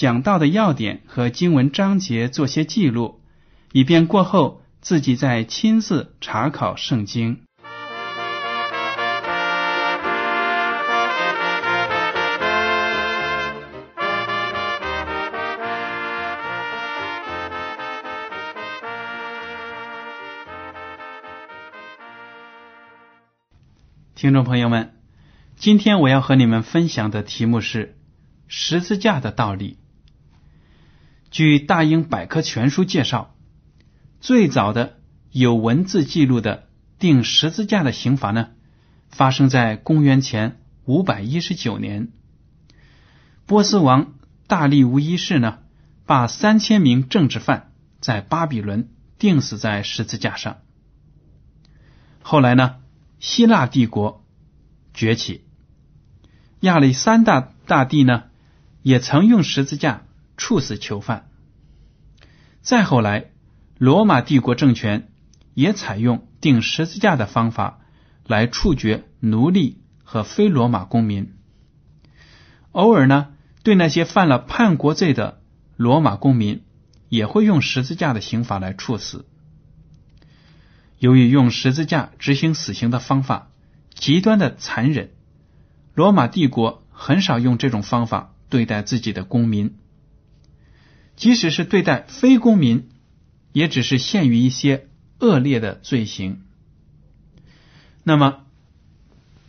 讲到的要点和经文章节做些记录，以便过后自己再亲自查考圣经。听众朋友们，今天我要和你们分享的题目是十字架的道理。据《大英百科全书》介绍，最早的有文字记录的钉十字架的刑罚呢，发生在公元前五百一十九年。波斯王大利乌一世呢，把三千名政治犯在巴比伦钉死在十字架上。后来呢？希腊帝国崛起，亚历山大大帝呢也曾用十字架处死囚犯。再后来，罗马帝国政权也采用钉十字架的方法来处决奴隶和非罗马公民。偶尔呢，对那些犯了叛国罪的罗马公民，也会用十字架的刑罚来处死。由于用十字架执行死刑的方法极端的残忍，罗马帝国很少用这种方法对待自己的公民。即使是对待非公民，也只是限于一些恶劣的罪行。那么，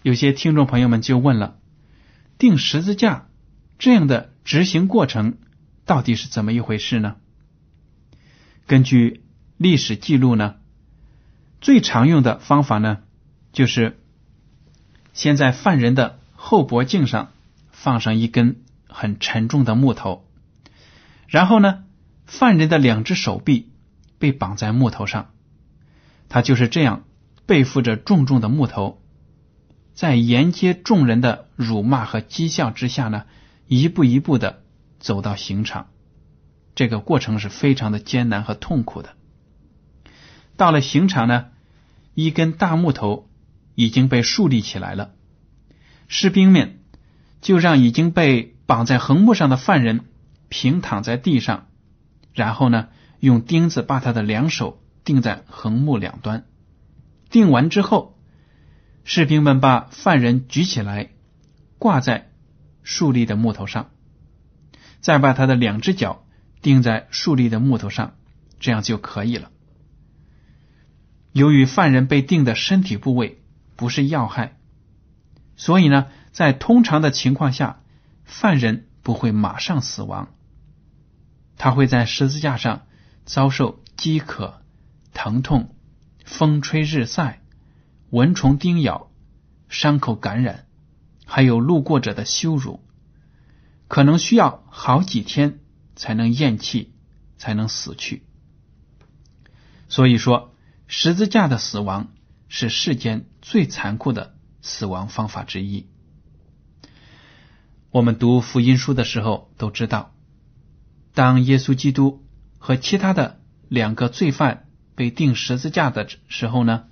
有些听众朋友们就问了：定十字架这样的执行过程到底是怎么一回事呢？根据历史记录呢？最常用的方法呢，就是先在犯人的后脖颈上放上一根很沉重的木头，然后呢，犯人的两只手臂被绑在木头上，他就是这样背负着重重的木头，在沿街众人的辱骂和讥笑之下呢，一步一步的走到刑场。这个过程是非常的艰难和痛苦的。到了刑场呢。一根大木头已经被竖立起来了，士兵们就让已经被绑在横木上的犯人平躺在地上，然后呢，用钉子把他的两手钉在横木两端。钉完之后，士兵们把犯人举起来，挂在竖立的木头上，再把他的两只脚钉在竖立的木头上，这样就可以了。由于犯人被钉的身体部位不是要害，所以呢，在通常的情况下，犯人不会马上死亡。他会在十字架上遭受饥渴、疼痛、风吹日晒、蚊虫叮咬、伤口感染，还有路过者的羞辱，可能需要好几天才能咽气，才能死去。所以说。十字架的死亡是世间最残酷的死亡方法之一。我们读福音书的时候都知道，当耶稣基督和其他的两个罪犯被钉十字架的时候呢，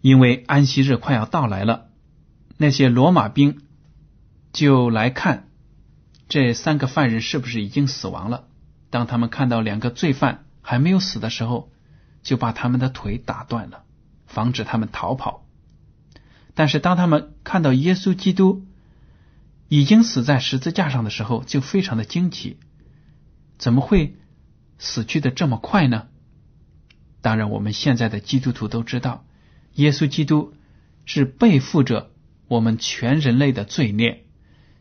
因为安息日快要到来了，那些罗马兵就来看这三个犯人是不是已经死亡了。当他们看到两个罪犯还没有死的时候，就把他们的腿打断了，防止他们逃跑。但是当他们看到耶稣基督已经死在十字架上的时候，就非常的惊奇，怎么会死去的这么快呢？当然，我们现在的基督徒都知道，耶稣基督是背负着我们全人类的罪孽，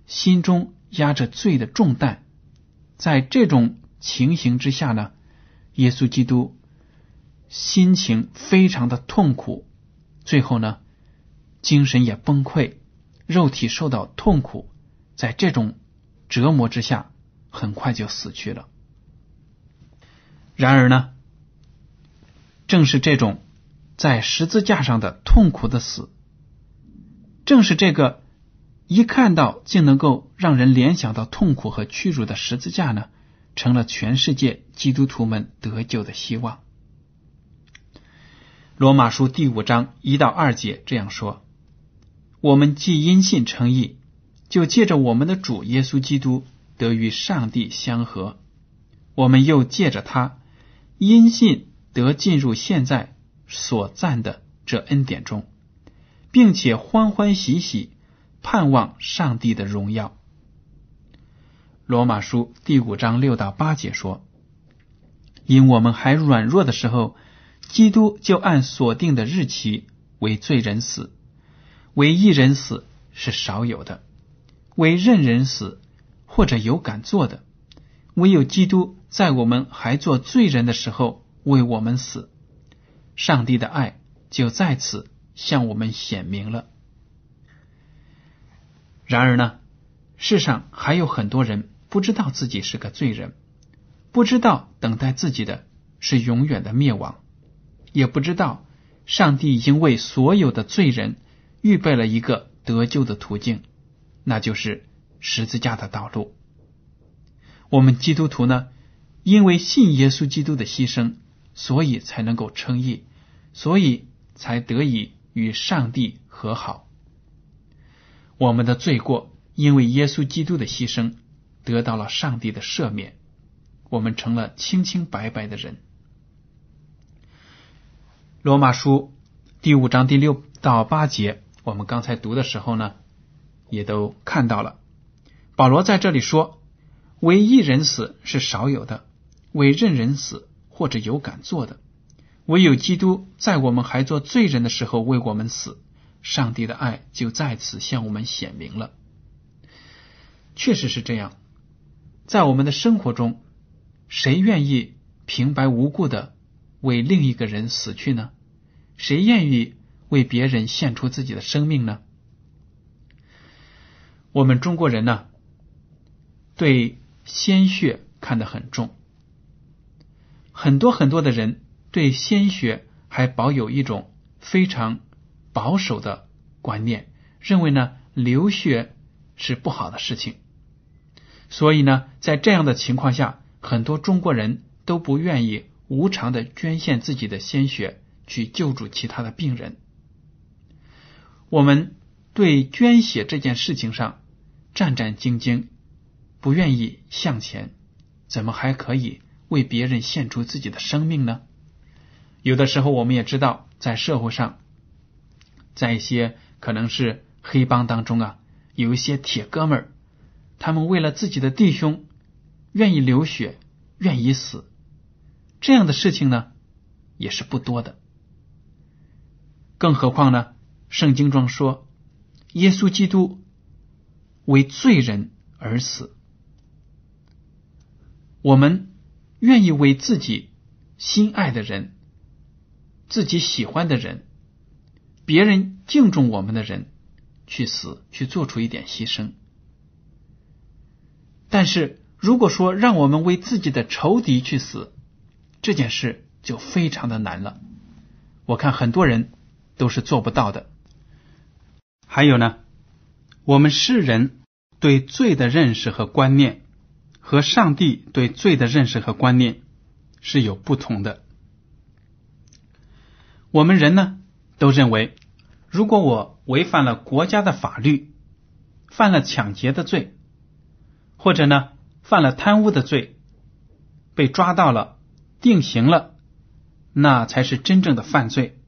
心中压着罪的重担，在这种情形之下呢，耶稣基督心情非常的痛苦，最后呢，精神也崩溃，肉体受到痛苦，在这种折磨之下，很快就死去了。然而呢？正是这种在十字架上的痛苦的死，正是这个一看到竟能够让人联想到痛苦和屈辱的十字架呢，成了全世界基督徒们得救的希望。罗马书第五章一到二节这样说：“我们既因信称义，就借着我们的主耶稣基督得与上帝相合；我们又借着他因信。”得进入现在所赞的这恩典中，并且欢欢喜喜盼望上帝的荣耀。罗马书第五章六到八节说：“因我们还软弱的时候，基督就按所定的日期为罪人死，为一人死是少有的，为任人死或者有敢做的，唯有基督在我们还做罪人的时候。”为我们死，上帝的爱就在此向我们显明了。然而呢，世上还有很多人不知道自己是个罪人，不知道等待自己的是永远的灭亡，也不知道上帝已经为所有的罪人预备了一个得救的途径，那就是十字架的道路。我们基督徒呢，因为信耶稣基督的牺牲。所以才能够称义，所以才得以与上帝和好。我们的罪过因为耶稣基督的牺牲得到了上帝的赦免，我们成了清清白白的人。罗马书第五章第六到八节，我们刚才读的时候呢，也都看到了。保罗在这里说：“为一人死是少有的，为任人死。”或者有敢做的，唯有基督在我们还做罪人的时候为我们死，上帝的爱就在此向我们显明了。确实是这样，在我们的生活中，谁愿意平白无故的为另一个人死去呢？谁愿意为别人献出自己的生命呢？我们中国人呢，对鲜血看得很重。很多很多的人对鲜血还保有一种非常保守的观念，认为呢流血是不好的事情，所以呢在这样的情况下，很多中国人都不愿意无偿的捐献自己的鲜血去救助其他的病人。我们对捐血这件事情上战战兢兢，不愿意向前，怎么还可以？为别人献出自己的生命呢？有的时候，我们也知道，在社会上，在一些可能是黑帮当中啊，有一些铁哥们儿，他们为了自己的弟兄，愿意流血，愿意死，这样的事情呢，也是不多的。更何况呢，圣经中说，耶稣基督为罪人而死，我们。愿意为自己心爱的人、自己喜欢的人、别人敬重我们的人去死，去做出一点牺牲。但是，如果说让我们为自己的仇敌去死，这件事就非常的难了。我看很多人都是做不到的。还有呢，我们世人对罪的认识和观念。和上帝对罪的认识和观念是有不同的。我们人呢，都认为，如果我违反了国家的法律，犯了抢劫的罪，或者呢犯了贪污的罪，被抓到了，定刑了，那才是真正的犯罪。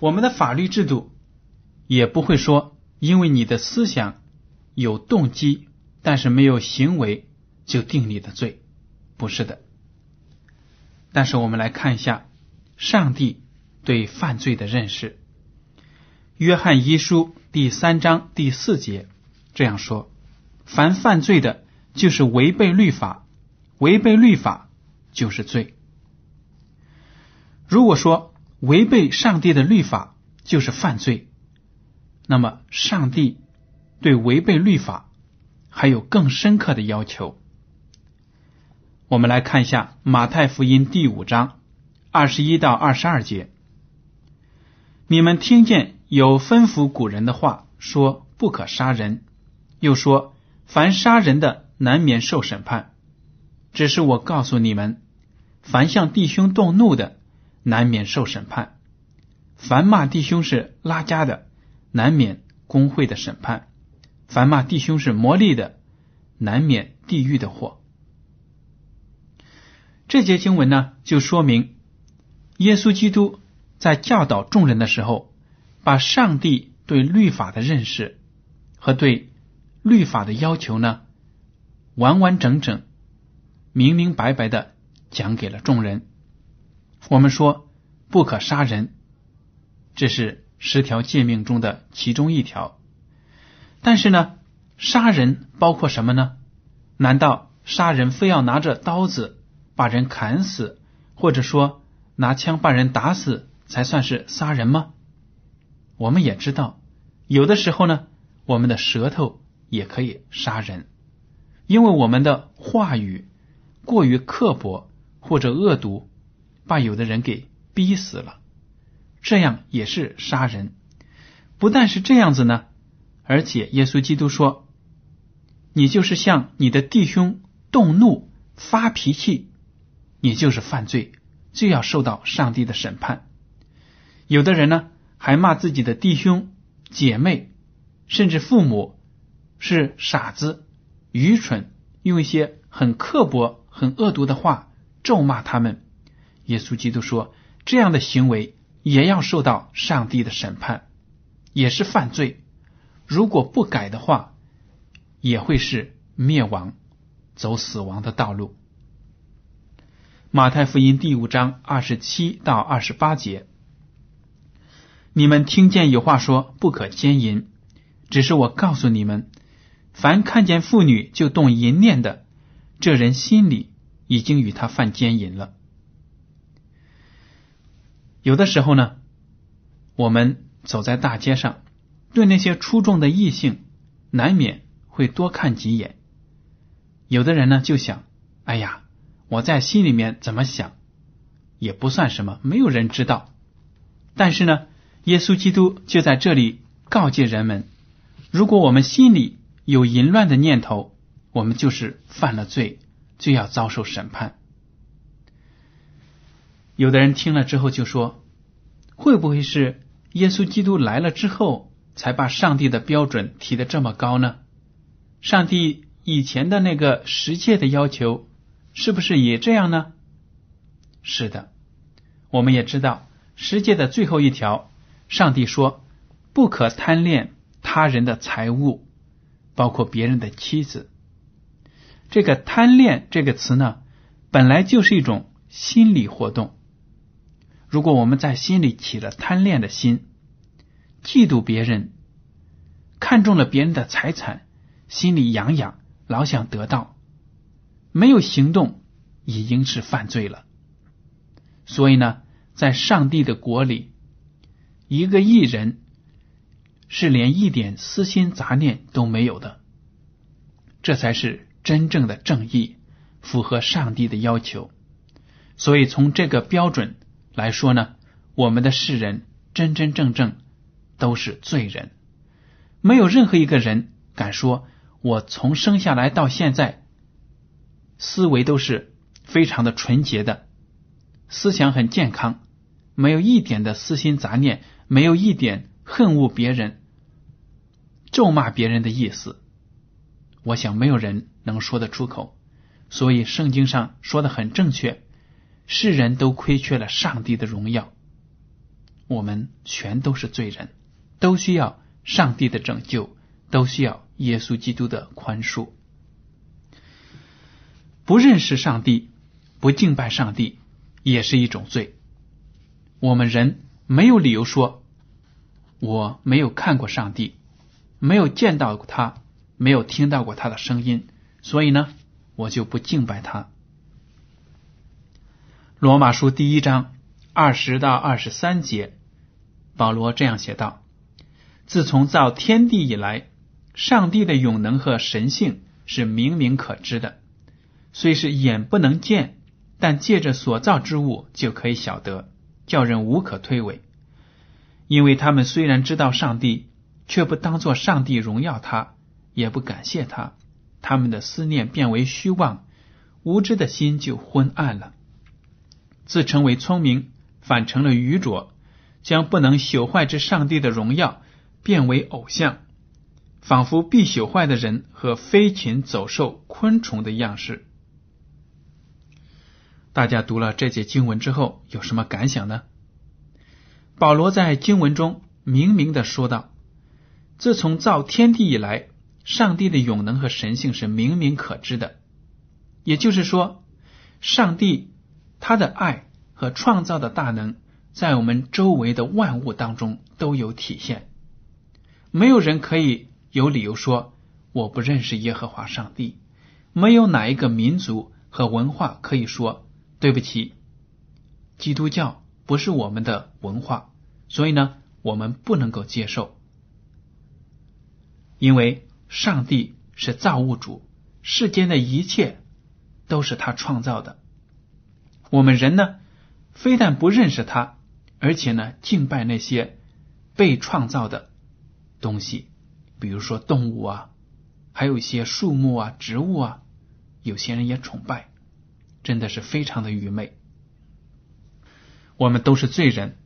我们的法律制度也不会说，因为你的思想有动机。但是没有行为，就定你的罪，不是的。但是我们来看一下上帝对犯罪的认识，《约翰一书》第三章第四节这样说：“凡犯罪的，就是违背律法；违背律法，就是罪。”如果说违背上帝的律法就是犯罪，那么上帝对违背律法还有更深刻的要求。我们来看一下马太福音第五章二十一到二十二节：你们听见有吩咐古人的话，说不可杀人，又说凡杀人的难免受审判。只是我告诉你们，凡向弟兄动怒的，难免受审判；凡骂弟兄是拉家的，难免工会的审判；凡骂弟兄是魔力的，难免地狱的祸。这节经文呢，就说明耶稣基督在教导众人的时候，把上帝对律法的认识和对律法的要求呢，完完整整、明明白白的讲给了众人。我们说不可杀人，这是十条诫命中的其中一条。但是呢，杀人包括什么呢？难道杀人非要拿着刀子把人砍死，或者说拿枪把人打死才算是杀人吗？我们也知道，有的时候呢，我们的舌头也可以杀人，因为我们的话语过于刻薄或者恶毒。把有的人给逼死了，这样也是杀人。不但是这样子呢，而且耶稣基督说：“你就是向你的弟兄动怒、发脾气，你就是犯罪，就要受到上帝的审判。”有的人呢，还骂自己的弟兄、姐妹，甚至父母是傻子、愚蠢，用一些很刻薄、很恶毒的话咒骂他们。耶稣基督说：“这样的行为也要受到上帝的审判，也是犯罪。如果不改的话，也会是灭亡，走死亡的道路。”马太福音第五章二十七到二十八节：“你们听见有话说不可奸淫，只是我告诉你们，凡看见妇女就动淫念的，这人心里已经与他犯奸淫了。”有的时候呢，我们走在大街上，对那些出众的异性，难免会多看几眼。有的人呢就想：“哎呀，我在心里面怎么想，也不算什么，没有人知道。”但是呢，耶稣基督就在这里告诫人们：如果我们心里有淫乱的念头，我们就是犯了罪，就要遭受审判。有的人听了之后就说：“会不会是耶稣基督来了之后，才把上帝的标准提的这么高呢？上帝以前的那个十诫的要求，是不是也这样呢？”是的，我们也知道十诫的最后一条，上帝说：“不可贪恋他人的财物，包括别人的妻子。”这个“贪恋”这个词呢，本来就是一种心理活动。如果我们在心里起了贪恋的心，嫉妒别人，看中了别人的财产，心里痒痒，老想得到，没有行动，已经是犯罪了。所以呢，在上帝的国里，一个艺人是连一点私心杂念都没有的，这才是真正的正义，符合上帝的要求。所以从这个标准。来说呢，我们的世人真真正正都是罪人，没有任何一个人敢说，我从生下来到现在，思维都是非常的纯洁的，思想很健康，没有一点的私心杂念，没有一点恨恶别人、咒骂别人的意思。我想没有人能说得出口，所以圣经上说的很正确。世人都亏缺了上帝的荣耀，我们全都是罪人，都需要上帝的拯救，都需要耶稣基督的宽恕。不认识上帝、不敬拜上帝，也是一种罪。我们人没有理由说我没有看过上帝，没有见到过他，没有听到过他的声音，所以呢，我就不敬拜他。罗马书第一章二十到二十三节，保罗这样写道：“自从造天地以来，上帝的永能和神性是明明可知的，虽是眼不能见，但借着所造之物就可以晓得，叫人无可推诿。因为他们虽然知道上帝，却不当作上帝荣耀他，也不感谢他，他们的思念变为虚妄，无知的心就昏暗了。”自称为聪明，反成了愚拙，将不能朽坏之上帝的荣耀变为偶像，仿佛必朽坏的人和飞禽走兽、昆虫的样式。大家读了这节经文之后，有什么感想呢？保罗在经文中明明的说道：“自从造天地以来，上帝的永能和神性是明明可知的。”也就是说，上帝。他的爱和创造的大能，在我们周围的万物当中都有体现。没有人可以有理由说我不认识耶和华上帝。没有哪一个民族和文化可以说对不起，基督教不是我们的文化，所以呢，我们不能够接受。因为上帝是造物主，世间的一切都是他创造的。我们人呢，非但不认识他，而且呢，敬拜那些被创造的东西，比如说动物啊，还有一些树木啊、植物啊，有些人也崇拜，真的是非常的愚昧。我们都是罪人，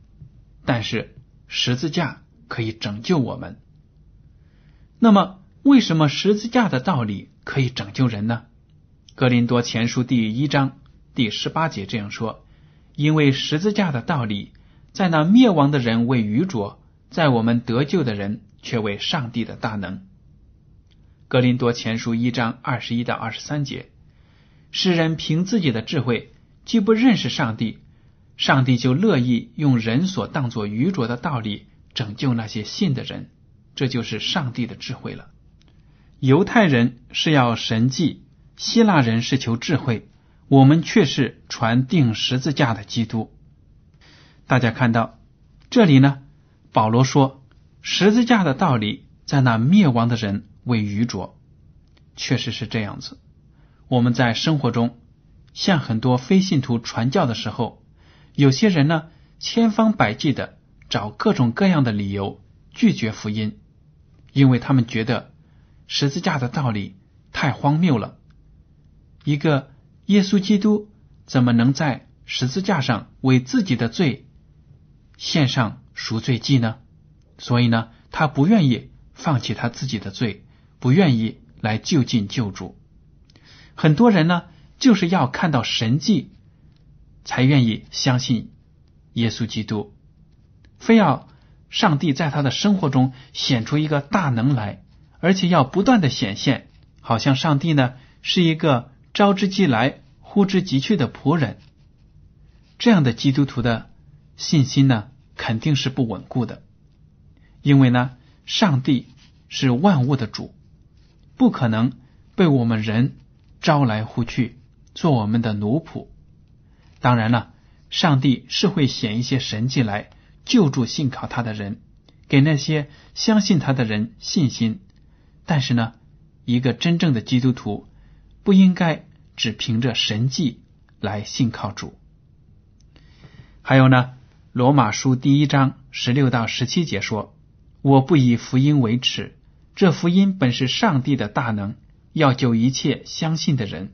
但是十字架可以拯救我们。那么，为什么十字架的道理可以拯救人呢？格林多前书第一章。第十八节这样说：“因为十字架的道理，在那灭亡的人为愚拙，在我们得救的人却为上帝的大能。”格林多前书一章二十一到二十三节：“世人凭自己的智慧，既不认识上帝，上帝就乐意用人所当作愚拙的道理拯救那些信的人，这就是上帝的智慧了。犹太人是要神迹，希腊人是求智慧。”我们却是传定十字架的基督。大家看到这里呢，保罗说十字架的道理在那灭亡的人为愚拙，确实是这样子。我们在生活中向很多非信徒传教的时候，有些人呢千方百计的找各种各样的理由拒绝福音，因为他们觉得十字架的道理太荒谬了，一个。耶稣基督怎么能在十字架上为自己的罪献上赎罪祭呢？所以呢，他不愿意放弃他自己的罪，不愿意来就近救主。很多人呢，就是要看到神迹才愿意相信耶稣基督，非要上帝在他的生活中显出一个大能来，而且要不断的显现，好像上帝呢是一个。招之即来，呼之即去的仆人，这样的基督徒的信心呢，肯定是不稳固的。因为呢，上帝是万物的主，不可能被我们人招来呼去，做我们的奴仆。当然了，上帝是会显一些神迹来救助信靠他的人，给那些相信他的人信心。但是呢，一个真正的基督徒。不应该只凭着神迹来信靠主。还有呢，《罗马书》第一章十六到十七节说：“我不以福音为耻，这福音本是上帝的大能，要救一切相信的人，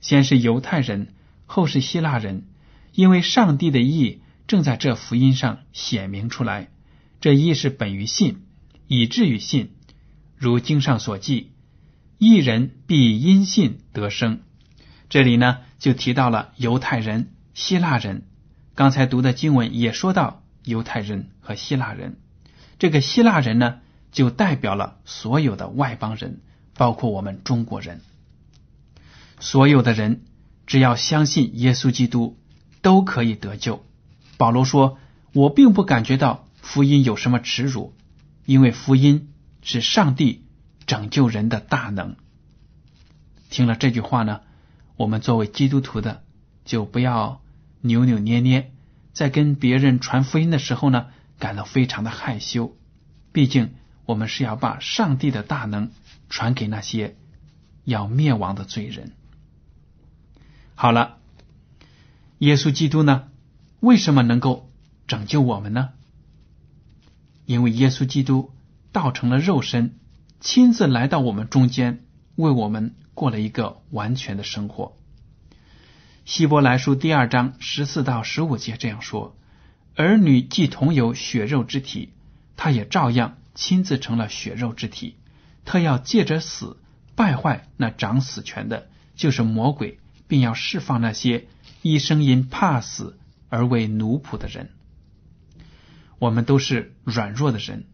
先是犹太人，后是希腊人，因为上帝的意正在这福音上显明出来。这意是本于信，以至于信，如经上所记。”一人必因信得生。这里呢，就提到了犹太人、希腊人。刚才读的经文也说到犹太人和希腊人。这个希腊人呢，就代表了所有的外邦人，包括我们中国人。所有的人只要相信耶稣基督，都可以得救。保罗说：“我并不感觉到福音有什么耻辱，因为福音是上帝拯救人的大能。”听了这句话呢，我们作为基督徒的就不要扭扭捏捏，在跟别人传福音的时候呢，感到非常的害羞。毕竟我们是要把上帝的大能传给那些要灭亡的罪人。好了，耶稣基督呢，为什么能够拯救我们呢？因为耶稣基督道成了肉身，亲自来到我们中间，为我们。过了一个完全的生活。希伯来书第二章十四到十五节这样说：“儿女既同有血肉之体，他也照样亲自成了血肉之体。他要借着死败坏那掌死权的，就是魔鬼，并要释放那些一生因怕死而为奴仆的人。我们都是软弱的人，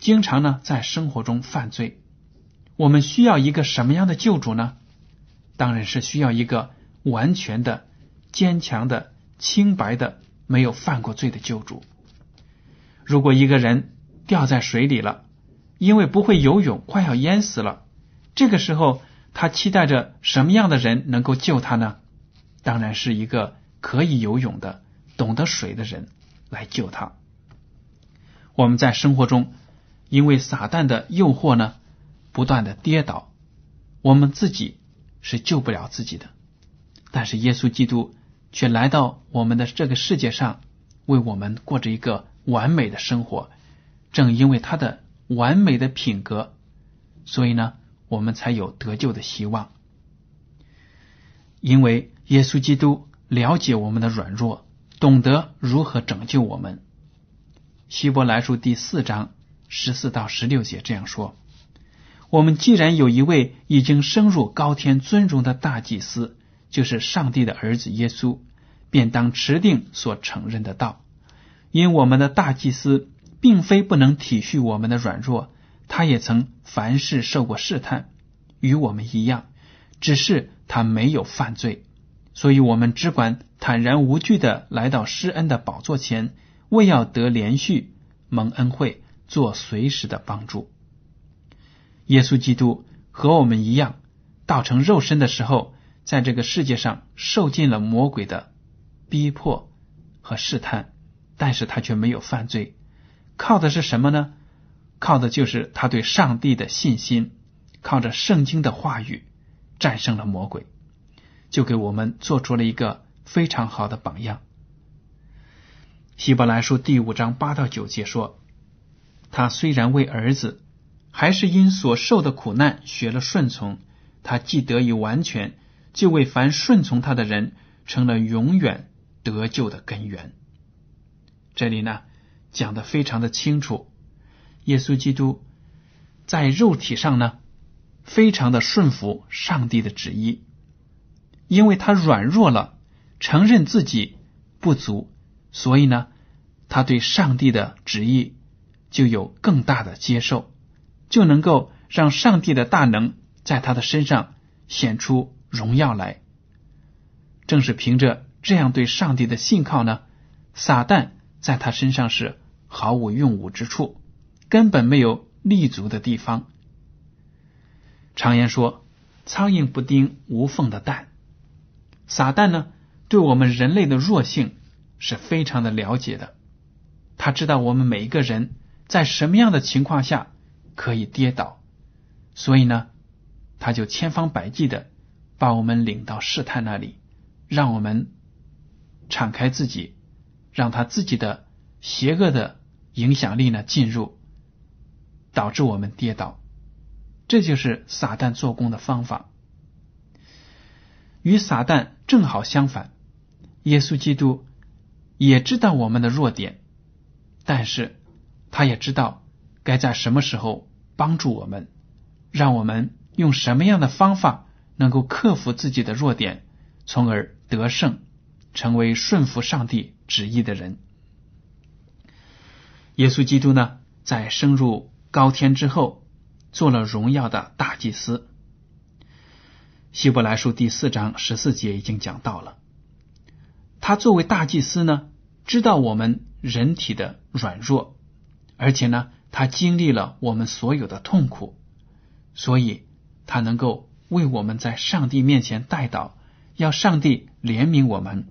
经常呢在生活中犯罪。”我们需要一个什么样的救主呢？当然是需要一个完全的、坚强的、清白的、没有犯过罪的救主。如果一个人掉在水里了，因为不会游泳，快要淹死了，这个时候他期待着什么样的人能够救他呢？当然是一个可以游泳的、懂得水的人来救他。我们在生活中，因为撒旦的诱惑呢？不断的跌倒，我们自己是救不了自己的。但是耶稣基督却来到我们的这个世界上，为我们过着一个完美的生活。正因为他的完美的品格，所以呢，我们才有得救的希望。因为耶稣基督了解我们的软弱，懂得如何拯救我们。希伯来书第四章十四到十六节这样说。我们既然有一位已经升入高天尊荣的大祭司，就是上帝的儿子耶稣，便当持定所承认的道。因我们的大祭司并非不能体恤我们的软弱，他也曾凡事受过试探，与我们一样，只是他没有犯罪。所以，我们只管坦然无惧的来到施恩的宝座前，为要得连续蒙恩惠，做随时的帮助。耶稣基督和我们一样，道成肉身的时候，在这个世界上受尽了魔鬼的逼迫和试探，但是他却没有犯罪。靠的是什么呢？靠的就是他对上帝的信心，靠着圣经的话语战胜了魔鬼，就给我们做出了一个非常好的榜样。希伯来书第五章八到九节说：“他虽然为儿子。”还是因所受的苦难学了顺从，他既得以完全，就为凡顺从他的人成了永远得救的根源。这里呢讲的非常的清楚，耶稣基督在肉体上呢非常的顺服上帝的旨意，因为他软弱了，承认自己不足，所以呢他对上帝的旨意就有更大的接受。就能够让上帝的大能在他的身上显出荣耀来。正是凭着这样对上帝的信靠呢，撒旦在他身上是毫无用武之处，根本没有立足的地方。常言说：“苍蝇不叮无缝的蛋。”撒旦呢，对我们人类的弱性是非常的了解的，他知道我们每一个人在什么样的情况下。可以跌倒，所以呢，他就千方百计的把我们领到试探那里，让我们敞开自己，让他自己的邪恶的影响力呢进入，导致我们跌倒。这就是撒旦做工的方法。与撒旦正好相反，耶稣基督也知道我们的弱点，但是他也知道该在什么时候。帮助我们，让我们用什么样的方法能够克服自己的弱点，从而得胜，成为顺服上帝旨意的人。耶稣基督呢，在升入高天之后，做了荣耀的大祭司。希伯来书第四章十四节已经讲到了。他作为大祭司呢，知道我们人体的软弱，而且呢，他经历了我们所有的痛苦，所以他能够为我们在上帝面前代祷，要上帝怜悯我们，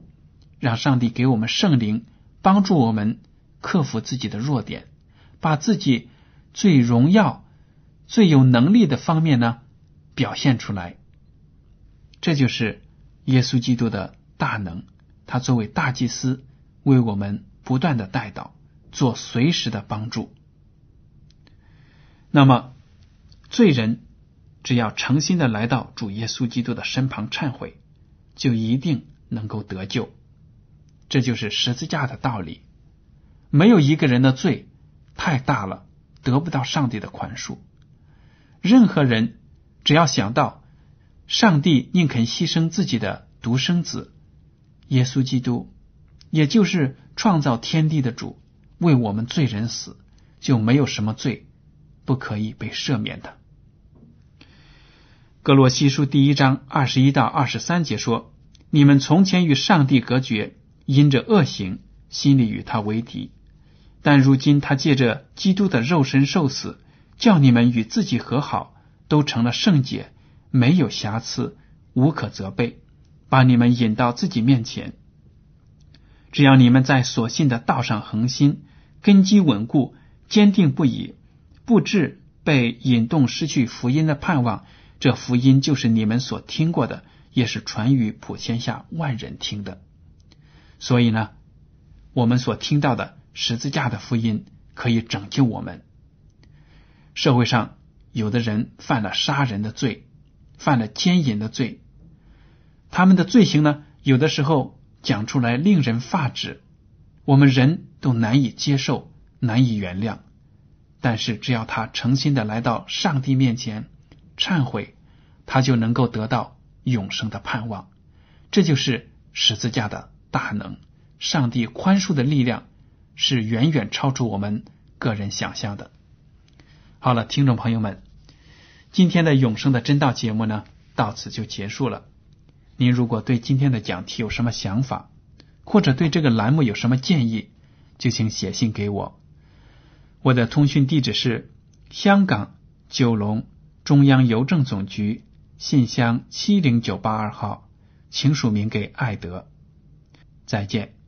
让上帝给我们圣灵，帮助我们克服自己的弱点，把自己最荣耀、最有能力的方面呢表现出来。这就是耶稣基督的大能。他作为大祭司，为我们不断的带导，做随时的帮助。那么，罪人只要诚心的来到主耶稣基督的身旁忏悔，就一定能够得救。这就是十字架的道理。没有一个人的罪太大了，得不到上帝的宽恕。任何人只要想到上帝宁肯牺牲自己的独生子。耶稣基督，也就是创造天地的主，为我们罪人死，就没有什么罪不可以被赦免的。格罗西书第一章二十一到二十三节说：“你们从前与上帝隔绝，因着恶行，心里与他为敌；但如今他借着基督的肉身受死，叫你们与自己和好，都成了圣洁，没有瑕疵，无可责备。”把你们引到自己面前，只要你们在所信的道上恒心，根基稳固，坚定不移，不致被引动失去福音的盼望。这福音就是你们所听过的，也是传于普天下万人听的。所以呢，我们所听到的十字架的福音可以拯救我们。社会上有的人犯了杀人的罪，犯了奸淫的罪。他们的罪行呢，有的时候讲出来令人发指，我们人都难以接受、难以原谅。但是只要他诚心的来到上帝面前忏悔，他就能够得到永生的盼望。这就是十字架的大能，上帝宽恕的力量是远远超出我们个人想象的。好了，听众朋友们，今天的永生的真道节目呢，到此就结束了。您如果对今天的讲题有什么想法，或者对这个栏目有什么建议，就请写信给我。我的通讯地址是香港九龙中央邮政总局信箱七零九八二号，请署名给艾德。再见。